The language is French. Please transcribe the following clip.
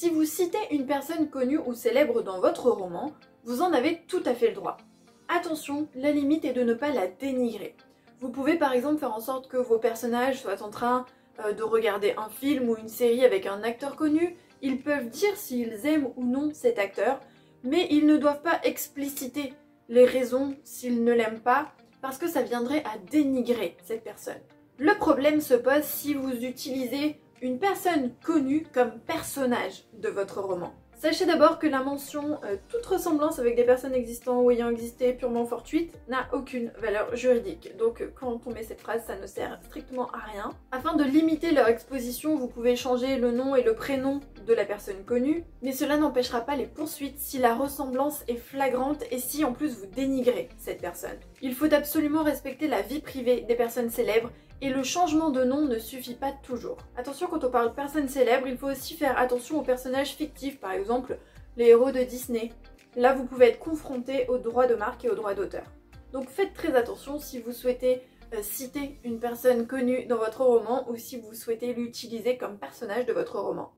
Si vous citez une personne connue ou célèbre dans votre roman, vous en avez tout à fait le droit. Attention, la limite est de ne pas la dénigrer. Vous pouvez par exemple faire en sorte que vos personnages soient en train euh, de regarder un film ou une série avec un acteur connu, ils peuvent dire s'ils aiment ou non cet acteur, mais ils ne doivent pas expliciter les raisons s'ils ne l'aiment pas, parce que ça viendrait à dénigrer cette personne. Le problème se pose si vous utilisez une personne connue comme personnage de votre roman. Sachez d'abord que la mention euh, toute ressemblance avec des personnes existantes ou ayant existé purement fortuite n'a aucune valeur juridique. Donc euh, quand on met cette phrase, ça ne sert strictement à rien. Afin de limiter leur exposition, vous pouvez changer le nom et le prénom de la personne connue, mais cela n'empêchera pas les poursuites si la ressemblance est flagrante et si en plus vous dénigrez cette personne. Il faut absolument respecter la vie privée des personnes célèbres et le changement de nom ne suffit pas toujours. Attention quand on parle de personnes célèbres, il faut aussi faire attention aux personnages fictifs, par exemple les héros de Disney. Là vous pouvez être confronté aux droits de marque et aux droits d'auteur. Donc faites très attention si vous souhaitez euh, citer une personne connue dans votre roman ou si vous souhaitez l'utiliser comme personnage de votre roman.